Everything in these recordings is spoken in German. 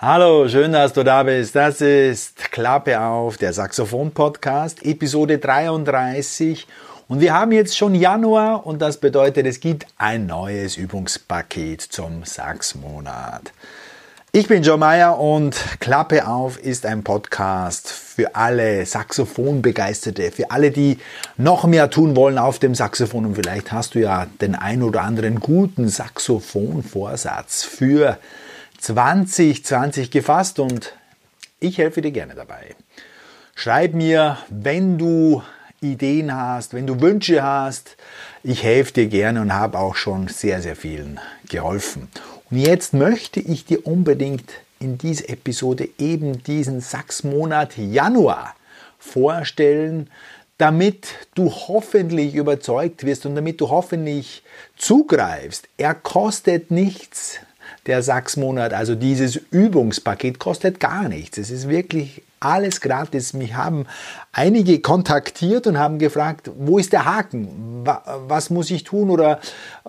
Hallo, schön, dass du da bist. Das ist Klappe auf, der Saxophon-Podcast, Episode 33. Und wir haben jetzt schon Januar und das bedeutet, es gibt ein neues Übungspaket zum Saxmonat. Ich bin Joe Meyer und Klappe auf ist ein Podcast für alle Saxophonbegeisterte, für alle, die noch mehr tun wollen auf dem Saxophon. Und vielleicht hast du ja den ein oder anderen guten Saxophonvorsatz für 2020 gefasst und ich helfe dir gerne dabei. Schreib mir, wenn du Ideen hast, wenn du Wünsche hast. Ich helfe dir gerne und habe auch schon sehr, sehr vielen geholfen. Und jetzt möchte ich dir unbedingt in dieser Episode eben diesen Sachsmonat Januar vorstellen, damit du hoffentlich überzeugt wirst und damit du hoffentlich zugreifst. Er kostet nichts, der Sachsmonat, also dieses Übungspaket, kostet gar nichts. Es ist wirklich alles gratis. Mich haben einige kontaktiert und haben gefragt, wo ist der Haken? Was muss ich tun oder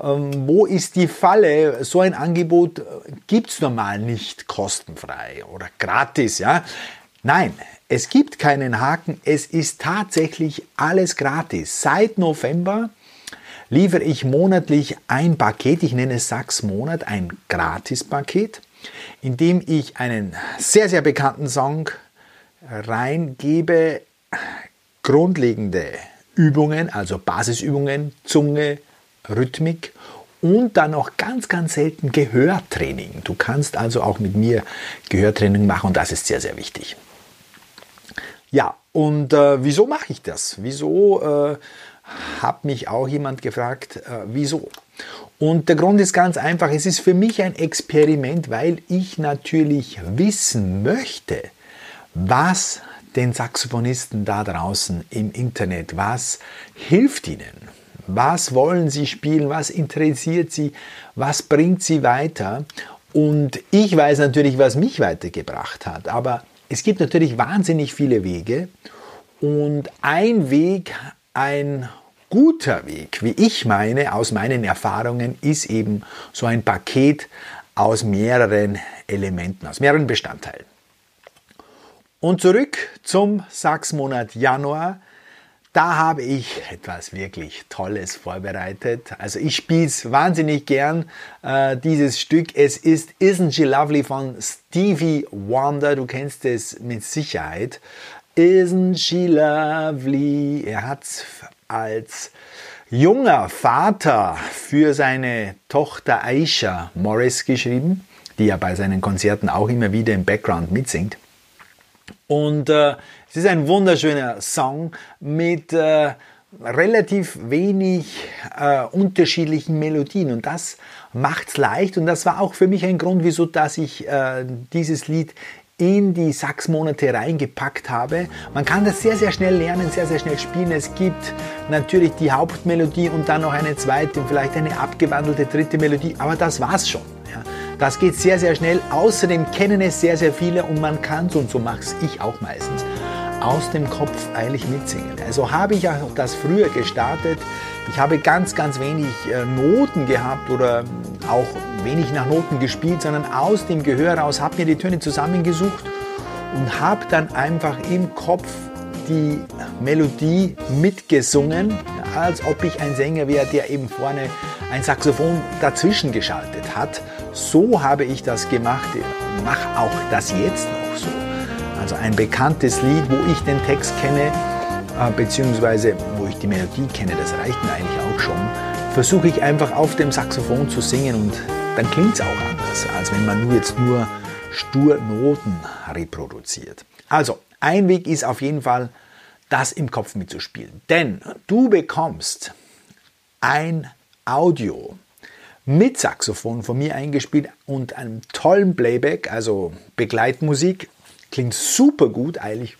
ähm, wo ist die Falle? So ein Angebot äh, gibt es normal nicht kostenfrei oder gratis. Ja? Nein, es gibt keinen Haken. Es ist tatsächlich alles gratis. Seit November liefere ich monatlich ein Paket, ich nenne es Sachs Monat, ein Gratis-Paket, in dem ich einen sehr, sehr bekannten Song reingebe, grundlegende Übungen, also Basisübungen, Zunge, Rhythmik und dann noch ganz, ganz selten Gehörtraining. Du kannst also auch mit mir Gehörtraining machen und das ist sehr, sehr wichtig. Ja, und äh, wieso mache ich das? Wieso äh, hat mich auch jemand gefragt, äh, wieso? Und der Grund ist ganz einfach, es ist für mich ein Experiment, weil ich natürlich wissen möchte, was den Saxophonisten da draußen im Internet, was hilft ihnen? Was wollen sie spielen? Was interessiert sie? Was bringt sie weiter? Und ich weiß natürlich, was mich weitergebracht hat, aber es gibt natürlich wahnsinnig viele Wege und ein Weg, ein guter Weg, wie ich meine, aus meinen Erfahrungen, ist eben so ein Paket aus mehreren Elementen, aus mehreren Bestandteilen. Und zurück zum Sachsmonat Januar. Da habe ich etwas wirklich Tolles vorbereitet. Also ich spiele es wahnsinnig gern, äh, dieses Stück. Es ist Isn't She Lovely von Stevie Wonder. Du kennst es mit Sicherheit. Isn't She Lovely? Er hat es als junger Vater für seine Tochter Aisha Morris geschrieben, die ja bei seinen Konzerten auch immer wieder im Background mitsingt. Und äh, es ist ein wunderschöner Song mit äh, relativ wenig äh, unterschiedlichen Melodien und das macht es leicht und das war auch für mich ein Grund, wieso dass ich äh, dieses Lied in die Sachsmonate reingepackt habe. Man kann das sehr, sehr schnell lernen, sehr, sehr schnell spielen. Es gibt natürlich die Hauptmelodie und dann noch eine zweite, vielleicht eine abgewandelte dritte Melodie, aber das war's schon. Das geht sehr, sehr schnell. Außerdem kennen es sehr, sehr viele und man kann es, und so mache ich auch meistens, aus dem Kopf eilig mitsingen. Also habe ich auch das früher gestartet. Ich habe ganz, ganz wenig äh, Noten gehabt oder auch wenig nach Noten gespielt, sondern aus dem Gehör raus habe mir die Töne zusammengesucht und habe dann einfach im Kopf die Melodie mitgesungen, als ob ich ein Sänger wäre, der eben vorne ein Saxophon dazwischen geschaltet hat. So habe ich das gemacht, mache auch das jetzt noch so. Also ein bekanntes Lied, wo ich den Text kenne, äh, beziehungsweise wo ich die Melodie kenne, das reicht mir eigentlich auch schon, versuche ich einfach auf dem Saxophon zu singen und dann klingt es auch anders, als wenn man nur jetzt nur stur Noten reproduziert. Also, ein Weg ist auf jeden Fall, das im Kopf mitzuspielen. Denn du bekommst ein Audio mit Saxophon von mir eingespielt und einem tollen Playback, also Begleitmusik. Klingt super gut, eigentlich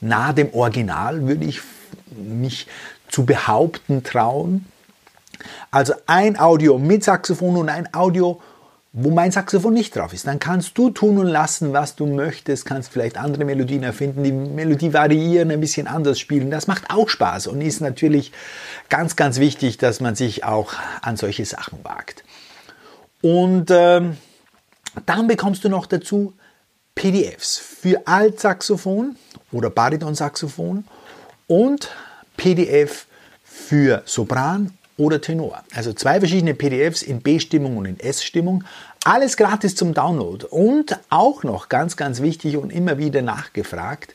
nah dem Original, würde ich mich zu behaupten trauen. Also ein Audio mit Saxophon und ein Audio, wo mein Saxophon nicht drauf ist. Dann kannst du tun und lassen, was du möchtest, kannst vielleicht andere Melodien erfinden, die Melodie variieren, ein bisschen anders spielen. Das macht auch Spaß und ist natürlich ganz, ganz wichtig, dass man sich auch an solche Sachen wagt. Und ähm, dann bekommst du noch dazu PDFs für Altsaxophon oder Baritonsaxophon und PDF für Sopran oder Tenor. Also zwei verschiedene PDFs in B-Stimmung und in S-Stimmung. Alles gratis zum Download. Und auch noch ganz, ganz wichtig und immer wieder nachgefragt,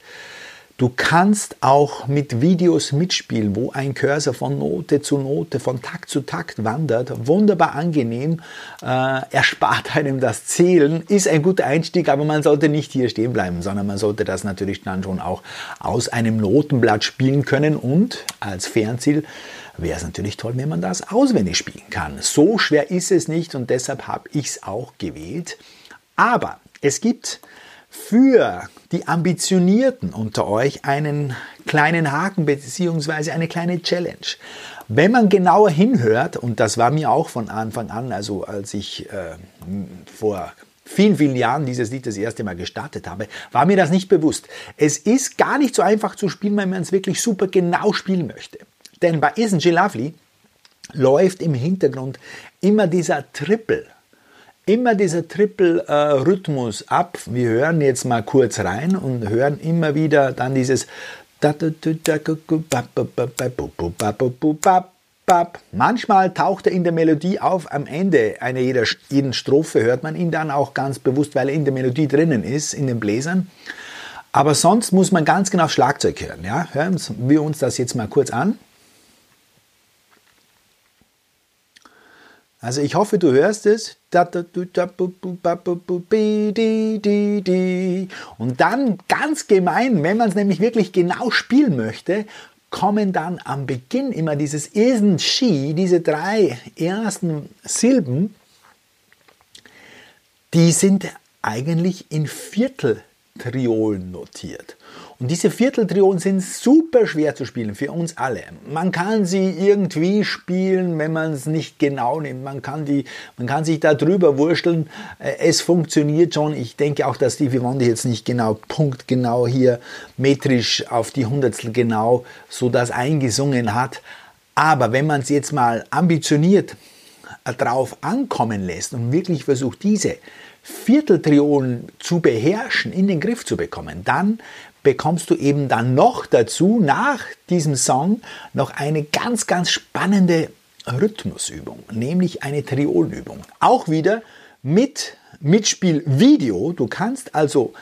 Du kannst auch mit Videos mitspielen, wo ein Cursor von Note zu Note, von Takt zu Takt wandert. Wunderbar angenehm, äh, erspart einem das Zählen, ist ein guter Einstieg, aber man sollte nicht hier stehen bleiben, sondern man sollte das natürlich dann schon auch aus einem Notenblatt spielen können und als Fernziel wäre es natürlich toll, wenn man das auswendig spielen kann. So schwer ist es nicht und deshalb habe ich es auch gewählt. Aber es gibt für die Ambitionierten unter euch einen kleinen Haken bzw. eine kleine Challenge. Wenn man genauer hinhört, und das war mir auch von Anfang an, also als ich äh, vor vielen, vielen Jahren dieses Lied das erste Mal gestartet habe, war mir das nicht bewusst. Es ist gar nicht so einfach zu spielen, wenn man es wirklich super genau spielen möchte. Denn bei Isn't She Lovely läuft im Hintergrund immer dieser Triple immer dieser Triple-Rhythmus ab. Wir hören jetzt mal kurz rein und hören immer wieder dann dieses Manchmal taucht er in der Melodie auf. Am Ende einer jeder, jeden Strophe hört man ihn dann auch ganz bewusst, weil er in der Melodie drinnen ist, in den Bläsern. Aber sonst muss man ganz genau Schlagzeug hören. Ja? Hören wir uns das jetzt mal kurz an. Also ich hoffe, du hörst es. Und dann ganz gemein, wenn man es nämlich wirklich genau spielen möchte, kommen dann am Beginn immer dieses isn't she, diese drei ersten Silben, die sind eigentlich in Vierteltriolen notiert. Und diese Vierteltriolen sind super schwer zu spielen für uns alle. Man kann sie irgendwie spielen, wenn man es nicht genau nimmt. Man kann, die, man kann sich da drüber wursteln. Äh, es funktioniert schon. Ich denke auch, dass Stevie Wonder jetzt nicht genau punktgenau hier metrisch auf die Hundertstel genau so das eingesungen hat. Aber wenn man es jetzt mal ambitioniert drauf ankommen lässt und wirklich versucht, diese Vierteltriolen zu beherrschen, in den Griff zu bekommen, dann bekommst du eben dann noch dazu, nach diesem Song, noch eine ganz, ganz spannende Rhythmusübung, nämlich eine Triolenübung. Auch wieder mit Mitspielvideo. Du kannst also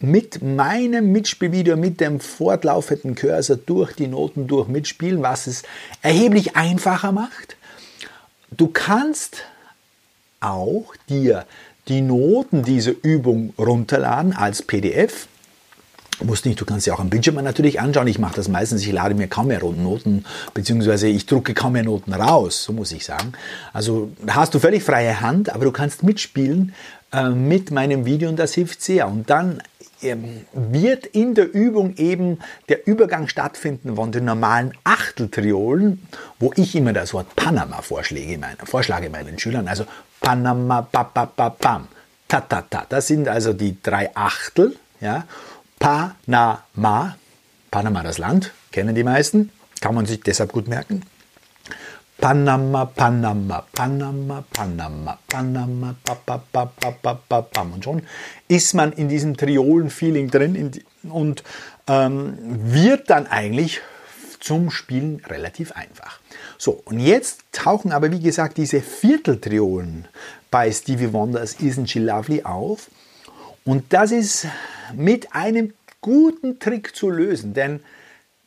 mit meinem Mitspielvideo, mit dem fortlaufenden Cursor durch die Noten durch mitspielen, was es erheblich einfacher macht. Du kannst auch dir die Noten dieser Übung runterladen als PDF Musst nicht, du kannst sie auch am Bildschirm natürlich anschauen. Ich mache das meistens, ich lade mir kaum mehr Noten, beziehungsweise ich drucke kaum mehr Noten raus, so muss ich sagen. Also hast du völlig freie Hand, aber du kannst mitspielen äh, mit meinem Video und das hilft sehr. Und dann ähm, wird in der Übung eben der Übergang stattfinden von den normalen Achteltriolen, wo ich immer das Wort Panama vorschläge, meine, vorschlage meinen Schülern. Also Panama, ba, ba, ba, bam, ta, ta, ta. Das sind also die drei Achtel. Ja? Panama, Panama das Land, kennen die meisten, kann man sich deshalb gut merken. Panama, Panama, Panama, Panama, Panama, pa, pa, pa, pa, pa, pa, pam. Und schon ist man in diesem Triolen-Feeling drin und ähm, wird dann eigentlich zum Spielen relativ einfach. So, und jetzt tauchen aber wie gesagt diese Vierteltriolen bei Stevie Wonders Isn't She Lovely auf. Und das ist mit einem guten Trick zu lösen, denn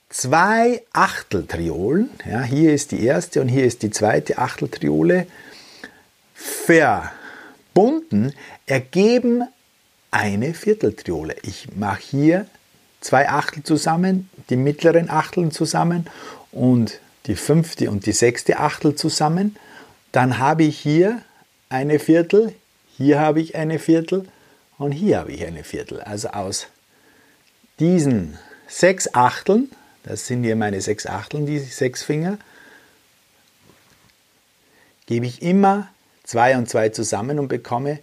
zwei Achteltriolen, ja, hier ist die erste und hier ist die zweite Achteltriole, verbunden ergeben eine Vierteltriole. Ich mache hier zwei Achtel zusammen, die mittleren Achteln zusammen und die fünfte und die sechste Achtel zusammen. Dann habe ich hier eine Viertel, hier habe ich eine Viertel und hier habe ich eine Viertel. Also aus diesen sechs Achteln, das sind hier meine sechs Achteln, die sechs Finger, gebe ich immer zwei und zwei zusammen und bekomme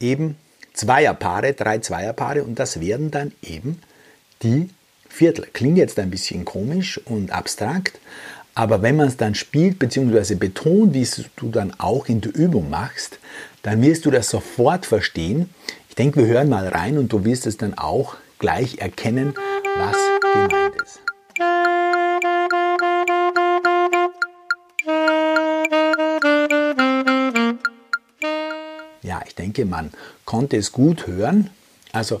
eben Zweierpaare, drei Zweierpaare und das werden dann eben die Viertel. Klingt jetzt ein bisschen komisch und abstrakt, aber wenn man es dann spielt bzw. betont, wie du dann auch in der Übung machst, dann wirst du das sofort verstehen. Ich denke, wir hören mal rein und du wirst es dann auch gleich erkennen, was gemeint ist. Ja, ich denke, man konnte es gut hören. Also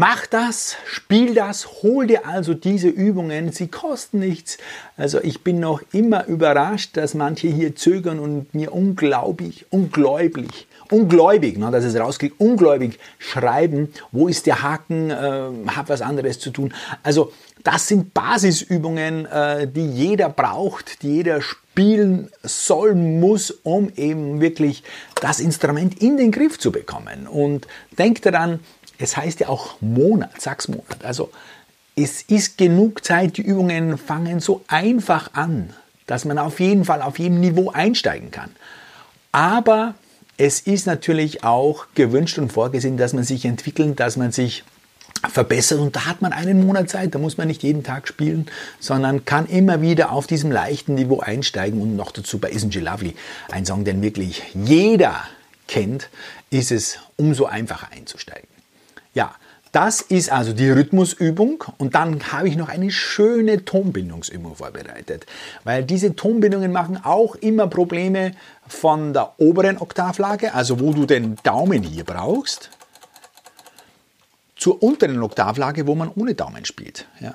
Mach das, spiel das, hol dir also diese Übungen, sie kosten nichts. Also ich bin noch immer überrascht, dass manche hier zögern und mir unglaublich, ungläubig, ungläubig, ne, dass es rauskriegt, ungläubig schreiben, wo ist der Haken, äh, hab was anderes zu tun. Also das sind Basisübungen, äh, die jeder braucht, die jeder spielen soll, muss, um eben wirklich das Instrument in den Griff zu bekommen. Und denk daran, es heißt ja auch Monat, sag's Monat. Also es ist genug Zeit, die Übungen fangen so einfach an, dass man auf jeden Fall auf jedem Niveau einsteigen kann. Aber es ist natürlich auch gewünscht und vorgesehen, dass man sich entwickelt, dass man sich verbessert und da hat man einen Monat Zeit, da muss man nicht jeden Tag spielen, sondern kann immer wieder auf diesem leichten Niveau einsteigen und noch dazu bei Isn't She Lovely, ein Song, den wirklich jeder kennt, ist es umso einfacher einzusteigen. Ja, das ist also die Rhythmusübung und dann habe ich noch eine schöne Tonbindungsübung vorbereitet, weil diese Tonbindungen machen auch immer Probleme von der oberen Oktavlage, also wo du den Daumen hier brauchst, zur unteren Oktavlage, wo man ohne Daumen spielt. Ja.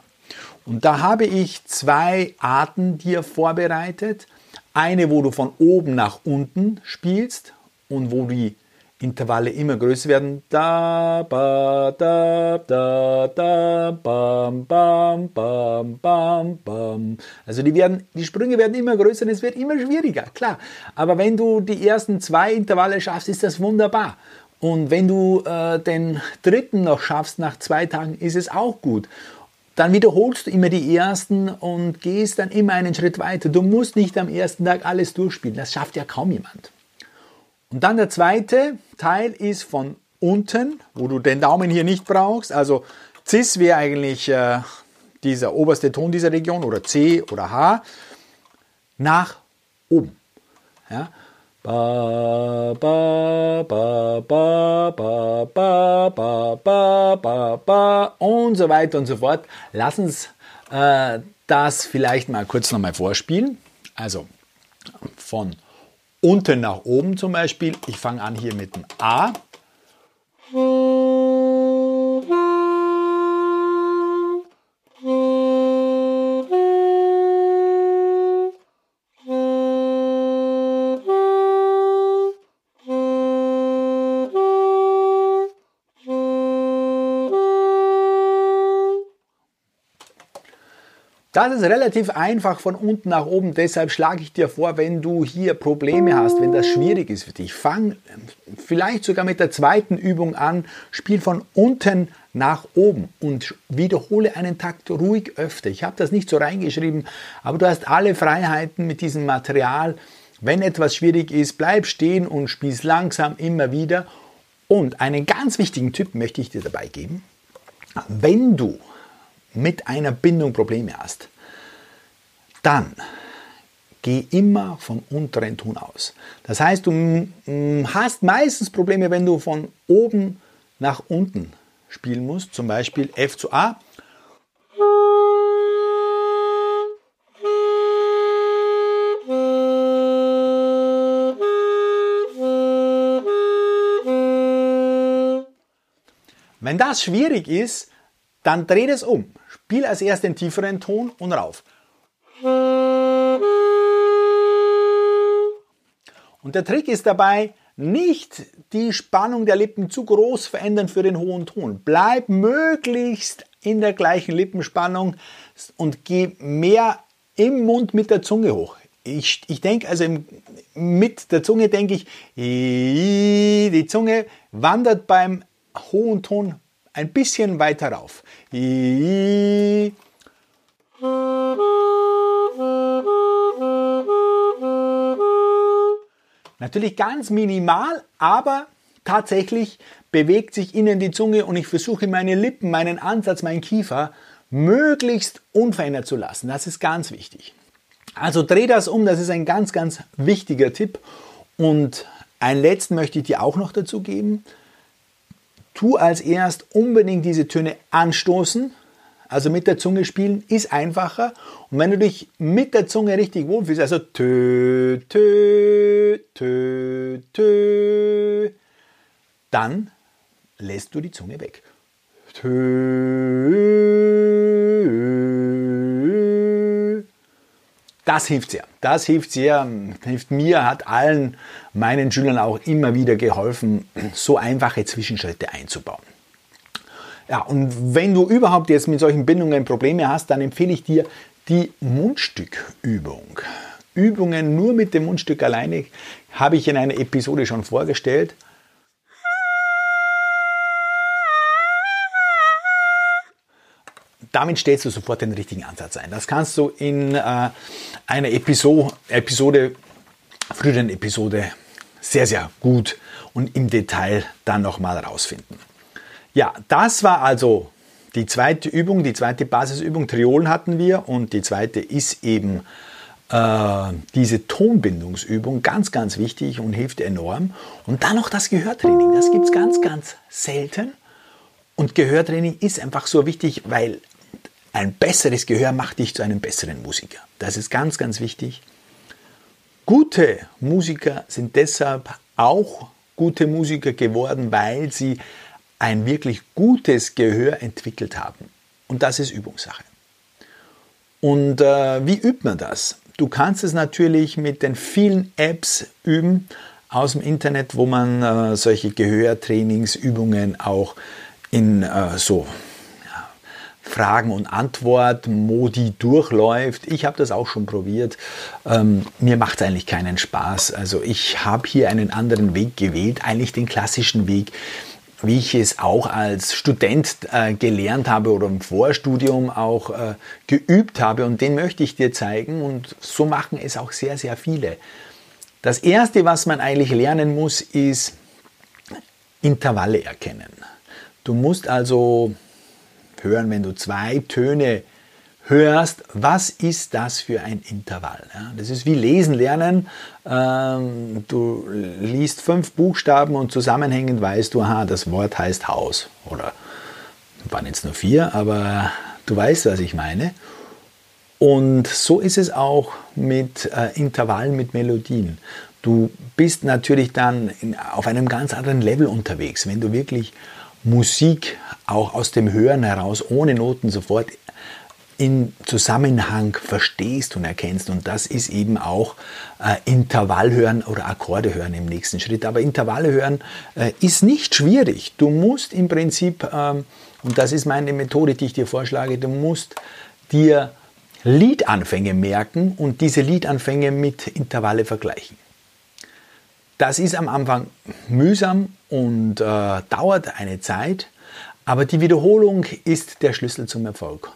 Und da habe ich zwei Arten dir vorbereitet. Eine, wo du von oben nach unten spielst und wo die Intervalle immer größer werden. Da, ba, da, da, da, bam, bam, bam, bam, bam. Also die, werden, die Sprünge werden immer größer und es wird immer schwieriger, klar. Aber wenn du die ersten zwei Intervalle schaffst, ist das wunderbar. Und wenn du äh, den dritten noch schaffst nach zwei Tagen, ist es auch gut. Dann wiederholst du immer die ersten und gehst dann immer einen Schritt weiter. Du musst nicht am ersten Tag alles durchspielen. Das schafft ja kaum jemand. Und dann der zweite Teil ist von unten, wo du den Daumen hier nicht brauchst. Also Cis wäre eigentlich äh, dieser oberste Ton dieser Region oder C oder H nach oben. Ja? Ba, ba, ba, ba, ba, ba, ba, ba, ba, ba und so weiter und so fort. Lass uns äh, das vielleicht mal kurz nochmal vorspielen. Also von unten nach oben zum Beispiel. Ich fange an hier mit dem A. Das ist relativ einfach von unten nach oben. Deshalb schlage ich dir vor, wenn du hier Probleme hast, wenn das schwierig ist für dich, fang vielleicht sogar mit der zweiten Übung an. Spiel von unten nach oben und wiederhole einen Takt ruhig öfter. Ich habe das nicht so reingeschrieben, aber du hast alle Freiheiten mit diesem Material. Wenn etwas schwierig ist, bleib stehen und spiel langsam immer wieder. Und einen ganz wichtigen Tipp möchte ich dir dabei geben. Wenn du mit einer Bindung Probleme hast, dann geh immer vom unteren Ton aus. Das heißt, du hast meistens Probleme, wenn du von oben nach unten spielen musst, zum Beispiel F zu A. Wenn das schwierig ist, dann dreh es um. Spiel als erst den tieferen Ton und rauf. Und der Trick ist dabei, nicht die Spannung der Lippen zu groß verändern für den hohen Ton. Bleib möglichst in der gleichen Lippenspannung und geh mehr im Mund mit der Zunge hoch. Ich, ich denke, also im, mit der Zunge denke ich, die Zunge wandert beim hohen Ton ein bisschen weiter rauf. Natürlich ganz minimal, aber tatsächlich bewegt sich innen die Zunge und ich versuche meine Lippen, meinen Ansatz, meinen Kiefer möglichst unverändert zu lassen. Das ist ganz wichtig. Also dreh das um, das ist ein ganz, ganz wichtiger Tipp. Und einen letzten möchte ich dir auch noch dazu geben. Tu als erst unbedingt diese Töne anstoßen, also mit der Zunge spielen, ist einfacher. Und wenn du dich mit der Zunge richtig wohlfühlst, also tö, tö, tö, tö, dann lässt du die Zunge weg. Das hilft sehr. Das hilft sehr, hilft mir, hat allen meinen Schülern auch immer wieder geholfen, so einfache Zwischenschritte einzubauen. Ja, und wenn du überhaupt jetzt mit solchen Bindungen Probleme hast, dann empfehle ich dir die Mundstückübung. Übungen nur mit dem Mundstück alleine habe ich in einer Episode schon vorgestellt. Damit stellst du sofort den richtigen Ansatz ein. Das kannst du in äh, einer Episode, Episode, früheren Episode sehr, sehr gut und im Detail dann nochmal rausfinden. Ja, das war also die zweite Übung, die zweite Basisübung. Triolen hatten wir und die zweite ist eben äh, diese Tonbindungsübung. Ganz, ganz wichtig und hilft enorm. Und dann noch das Gehörtraining. Das gibt es ganz, ganz selten. Und Gehörtraining ist einfach so wichtig, weil ein besseres Gehör macht dich zu einem besseren Musiker. Das ist ganz, ganz wichtig. Gute Musiker sind deshalb auch gute Musiker geworden, weil sie ein wirklich gutes Gehör entwickelt haben. Und das ist Übungssache. Und äh, wie übt man das? Du kannst es natürlich mit den vielen Apps üben aus dem Internet, wo man äh, solche Gehörtrainingsübungen auch in äh, so Fragen- und Antwort-Modi durchläuft. Ich habe das auch schon probiert. Ähm, mir macht es eigentlich keinen Spaß. Also ich habe hier einen anderen Weg gewählt, eigentlich den klassischen Weg, wie ich es auch als Student äh, gelernt habe oder im Vorstudium auch äh, geübt habe. Und den möchte ich dir zeigen. Und so machen es auch sehr, sehr viele. Das Erste, was man eigentlich lernen muss, ist Intervalle erkennen. Du musst also hören, wenn du zwei Töne hörst, was ist das für ein Intervall? Das ist wie Lesen lernen. Ähm, du liest fünf Buchstaben und zusammenhängend weißt du, aha, das Wort heißt Haus. Oder waren jetzt nur vier, aber du weißt, was ich meine. Und so ist es auch mit äh, Intervallen, mit Melodien. Du bist natürlich dann auf einem ganz anderen Level unterwegs, wenn du wirklich Musik auch aus dem Hören heraus ohne Noten sofort in Zusammenhang verstehst und erkennst. Und das ist eben auch äh, Intervallhören oder Akkorde hören im nächsten Schritt. Aber Intervalle hören äh, ist nicht schwierig. Du musst im Prinzip, ähm, und das ist meine Methode, die ich dir vorschlage, du musst dir Liedanfänge merken und diese Liedanfänge mit Intervalle vergleichen. Das ist am Anfang mühsam und äh, dauert eine Zeit, aber die Wiederholung ist der Schlüssel zum Erfolg.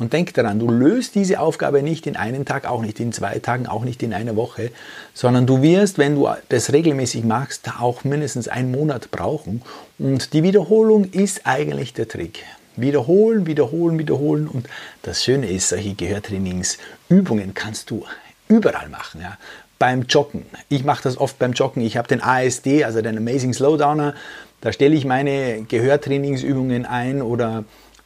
Und denk daran, du löst diese Aufgabe nicht in einem Tag, auch nicht in zwei Tagen, auch nicht in einer Woche, sondern du wirst, wenn du das regelmäßig machst, auch mindestens einen Monat brauchen. Und die Wiederholung ist eigentlich der Trick. Wiederholen, wiederholen, wiederholen. Und das Schöne ist, solche Gehörtrainingsübungen kannst du überall machen. Ja beim Joggen. Ich mache das oft beim Joggen. Ich habe den ASD, also den Amazing Slowdowner. Da stelle ich meine Gehörtrainingsübungen ein oder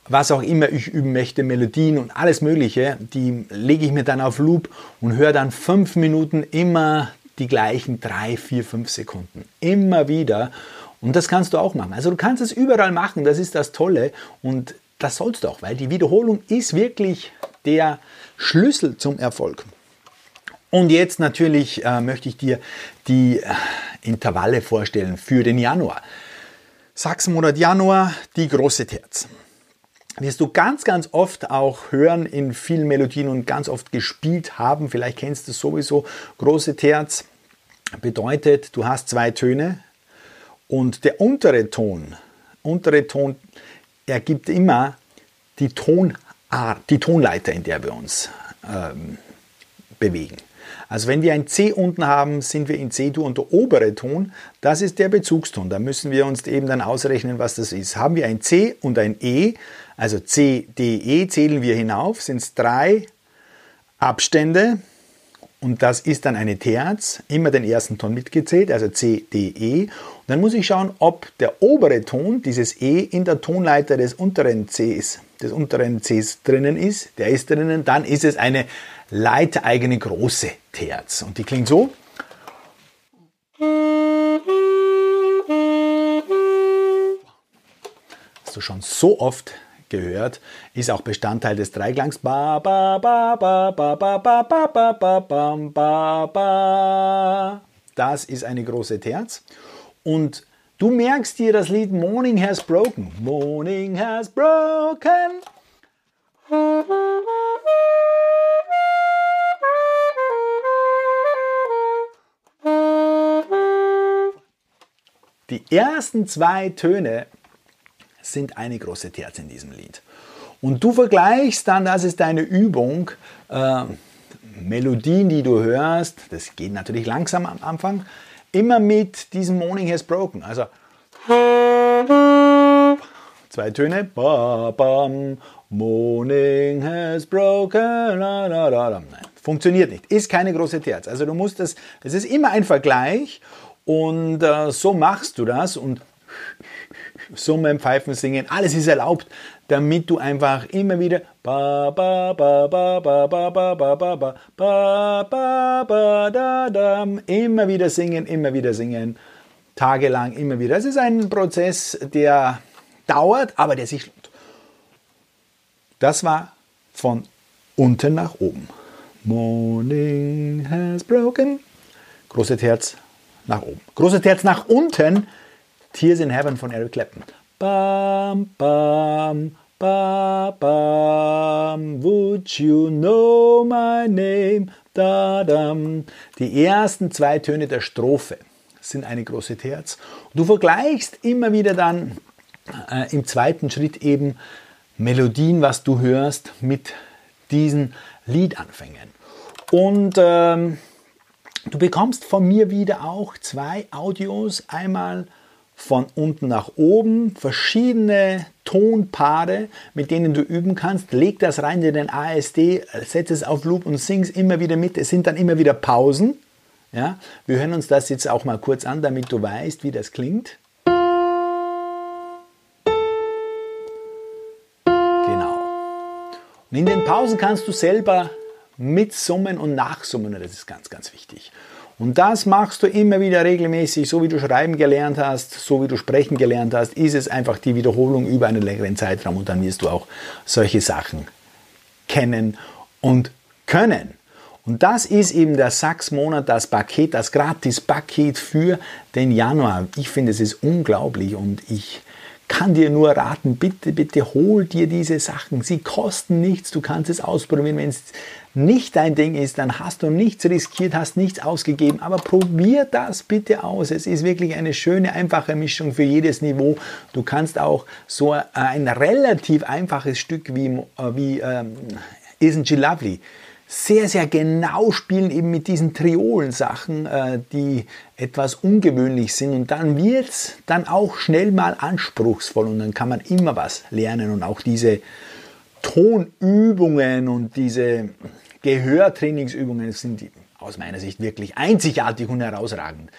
was auch immer ich üben möchte, Melodien und alles Mögliche. Die lege ich mir dann auf Loop und höre dann fünf Minuten immer die gleichen drei, vier, fünf Sekunden. Immer wieder. Und das kannst du auch machen. Also du kannst es überall machen. Das ist das Tolle. Und das sollst du auch, weil die Wiederholung ist wirklich der Schlüssel zum Erfolg. Und jetzt natürlich äh, möchte ich dir die äh, Intervalle vorstellen für den Januar. Sachsenmonat Januar, die große Terz. Wirst du ganz, ganz oft auch hören in vielen Melodien und ganz oft gespielt haben. Vielleicht kennst du es sowieso. Große Terz bedeutet, du hast zwei Töne und der untere Ton, untere Ton ergibt immer die Tonart, die Tonleiter, in der wir uns ähm, bewegen. Also wenn wir ein C unten haben, sind wir in C-Dur und der obere Ton, das ist der Bezugston. Da müssen wir uns eben dann ausrechnen, was das ist. Haben wir ein C und ein E, also C, D, E zählen wir hinauf, sind es drei Abstände und das ist dann eine Terz, immer den ersten Ton mitgezählt, also C, D, E. Und dann muss ich schauen, ob der obere Ton, dieses E, in der Tonleiter des unteren Cs, des unteren Cs drinnen ist, der ist drinnen, dann ist es eine leiteigene große Terz. Und die klingt so. Hast du schon so oft gehört, ist auch Bestandteil des Dreiklangs. Das ist eine große Terz. Und du merkst dir das Lied Morning Has Broken. Morning Has Broken. Die ersten zwei Töne sind eine große Terz in diesem Lied. Und du vergleichst dann, das ist deine Übung, äh, Melodien, die du hörst, das geht natürlich langsam am Anfang, immer mit diesem Morning Has Broken. Also zwei Töne, ba, bam, Morning has broken. La, la, la, Nein, funktioniert nicht. Ist keine große Terz. Also du musst das, es ist immer ein Vergleich und äh, so machst du das und Summen, Pfeifen singen, alles ist erlaubt, damit du einfach immer wieder ba ba ba ba ba ba ba ba ba ba ba ba da dam immer wieder singen, immer wieder singen, tagelang immer wieder. Es ist ein Prozess, der dauert, aber der sich lohnt. Das war von unten nach oben. Morning has broken. Großes Herz nach oben. Großes Herz nach unten Tears in Heaven von Eric Clapton. Bam, bam, ba, bam, would you know my name? Da, dam. Die ersten zwei Töne der Strophe sind eine große Terz. Du vergleichst immer wieder dann äh, im zweiten Schritt eben Melodien, was du hörst, mit diesen Liedanfängen. Und ähm, du bekommst von mir wieder auch zwei Audios. Einmal von unten nach oben, verschiedene Tonpaare, mit denen du üben kannst. Leg das rein in den ASD, setz es auf Loop und sing es immer wieder mit. Es sind dann immer wieder Pausen. Ja? Wir hören uns das jetzt auch mal kurz an, damit du weißt, wie das klingt. Genau. Und in den Pausen kannst du selber mitsummen und nachsummen. Das ist ganz, ganz wichtig. Und das machst du immer wieder regelmäßig, so wie du schreiben gelernt hast, so wie du sprechen gelernt hast, ist es einfach die Wiederholung über einen längeren Zeitraum und dann wirst du auch solche Sachen kennen und können. Und das ist eben der Sachs-Monat, das Paket, das Gratis-Paket für den Januar. Ich finde, es ist unglaublich und ich kann dir nur raten, bitte, bitte hol dir diese Sachen. Sie kosten nichts, du kannst es ausprobieren. Wenn es nicht dein Ding ist, dann hast du nichts riskiert, hast nichts ausgegeben. Aber probier das bitte aus. Es ist wirklich eine schöne, einfache Mischung für jedes Niveau. Du kannst auch so ein relativ einfaches Stück wie, äh, wie ähm, Isn't She Lovely sehr, sehr genau spielen, eben mit diesen Triolen-Sachen, äh, die etwas ungewöhnlich sind. Und dann wird es dann auch schnell mal anspruchsvoll und dann kann man immer was lernen. Und auch diese Tonübungen und diese Gehörtrainingsübungen sind aus meiner Sicht wirklich einzigartig und herausragend.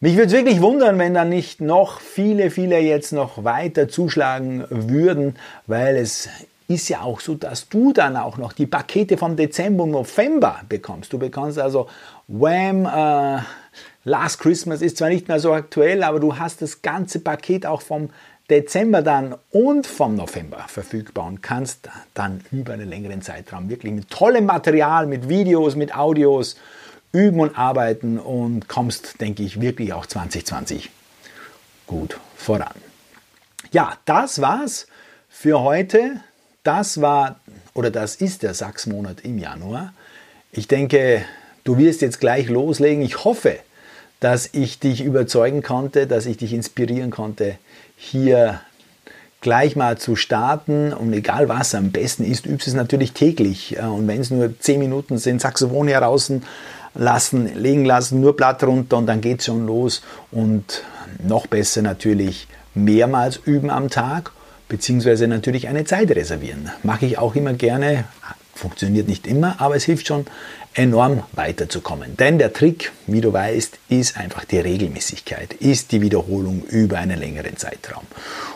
Mich würde es wirklich wundern, wenn da nicht noch viele, viele jetzt noch weiter zuschlagen würden, weil es ist ja auch so, dass du dann auch noch die Pakete vom Dezember und November bekommst. Du bekommst also Wham! Äh, Last Christmas ist zwar nicht mehr so aktuell, aber du hast das ganze Paket auch vom Dezember dann und vom November verfügbar und kannst dann über einen längeren Zeitraum wirklich mit tollem Material, mit Videos, mit Audios üben und arbeiten und kommst, denke ich, wirklich auch 2020 gut voran. Ja, das war's für heute. Das war oder das ist der Sachsmonat im Januar. Ich denke, du wirst jetzt gleich loslegen. Ich hoffe, dass ich dich überzeugen konnte, dass ich dich inspirieren konnte, hier gleich mal zu starten und egal was, am besten ist, übst es natürlich täglich. Und wenn es nur 10 Minuten sind, Saxophon heraus, lassen, legen lassen, nur Blatt runter und dann geht es schon los. Und noch besser natürlich mehrmals üben am Tag, beziehungsweise natürlich eine Zeit reservieren. Mache ich auch immer gerne, funktioniert nicht immer, aber es hilft schon enorm weiterzukommen. Denn der Trick, wie du weißt, ist einfach die Regelmäßigkeit, ist die Wiederholung über einen längeren Zeitraum.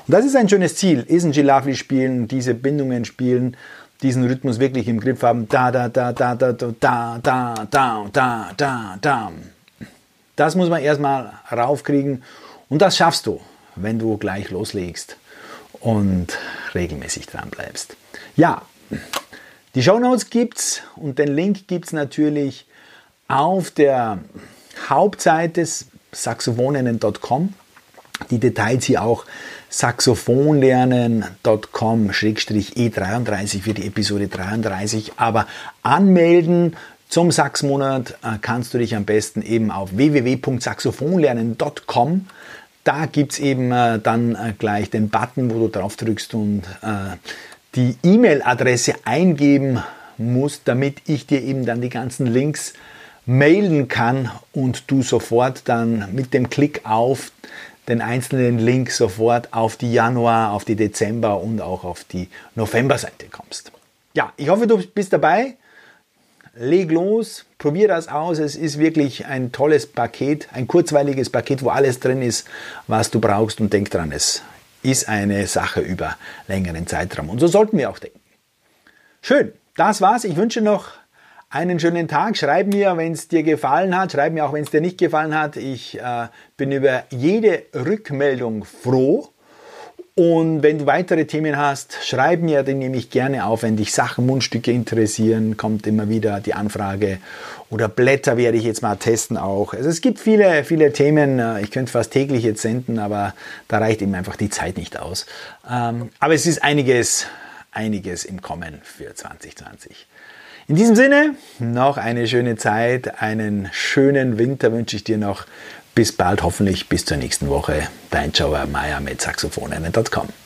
Und das ist ein schönes Ziel, ist ein Gilafli spielen, diese Bindungen spielen, diesen Rhythmus wirklich im Griff haben. Da, da, da, da, da, da, da, da, da, da, da, da. Das muss man erstmal raufkriegen und das schaffst du, wenn du gleich loslegst und regelmäßig dran bleibst. Ja, die Show Notes gibt's und den Link gibt es natürlich auf der Hauptseite saxophoninnen.com. Die Details hier auch saxophonlernen.com-e33 für die Episode 33. Aber anmelden zum Saxmonat äh, kannst du dich am besten eben auf www.saxophonlernen.com. Da gibt es eben äh, dann äh, gleich den Button, wo du drauf drückst und die E-Mail-Adresse eingeben musst, damit ich dir eben dann die ganzen Links mailen kann und du sofort dann mit dem Klick auf den einzelnen Link sofort auf die Januar, auf die Dezember und auch auf die November-Seite kommst. Ja, ich hoffe, du bist dabei. Leg los, probier das aus. Es ist wirklich ein tolles Paket, ein kurzweiliges Paket, wo alles drin ist, was du brauchst. Und denk dran, es ist eine Sache über längeren Zeitraum. Und so sollten wir auch denken. Schön, das war's. Ich wünsche noch einen schönen Tag. Schreib mir, wenn es dir gefallen hat. Schreib mir auch, wenn es dir nicht gefallen hat. Ich äh, bin über jede Rückmeldung froh. Und wenn du weitere Themen hast, schreib mir, den nehme ich gerne auf. Wenn dich Sachen, Mundstücke interessieren, kommt immer wieder die Anfrage. Oder Blätter werde ich jetzt mal testen auch. Also es gibt viele, viele Themen. Ich könnte fast täglich jetzt senden, aber da reicht eben einfach die Zeit nicht aus. Ähm, aber es ist einiges, einiges im Kommen für 2020. In diesem Sinne, noch eine schöne Zeit, einen schönen Winter wünsche ich dir noch. Bis bald, hoffentlich bis zur nächsten Woche. Dein Joe Meyer mit saxophoninnen.com.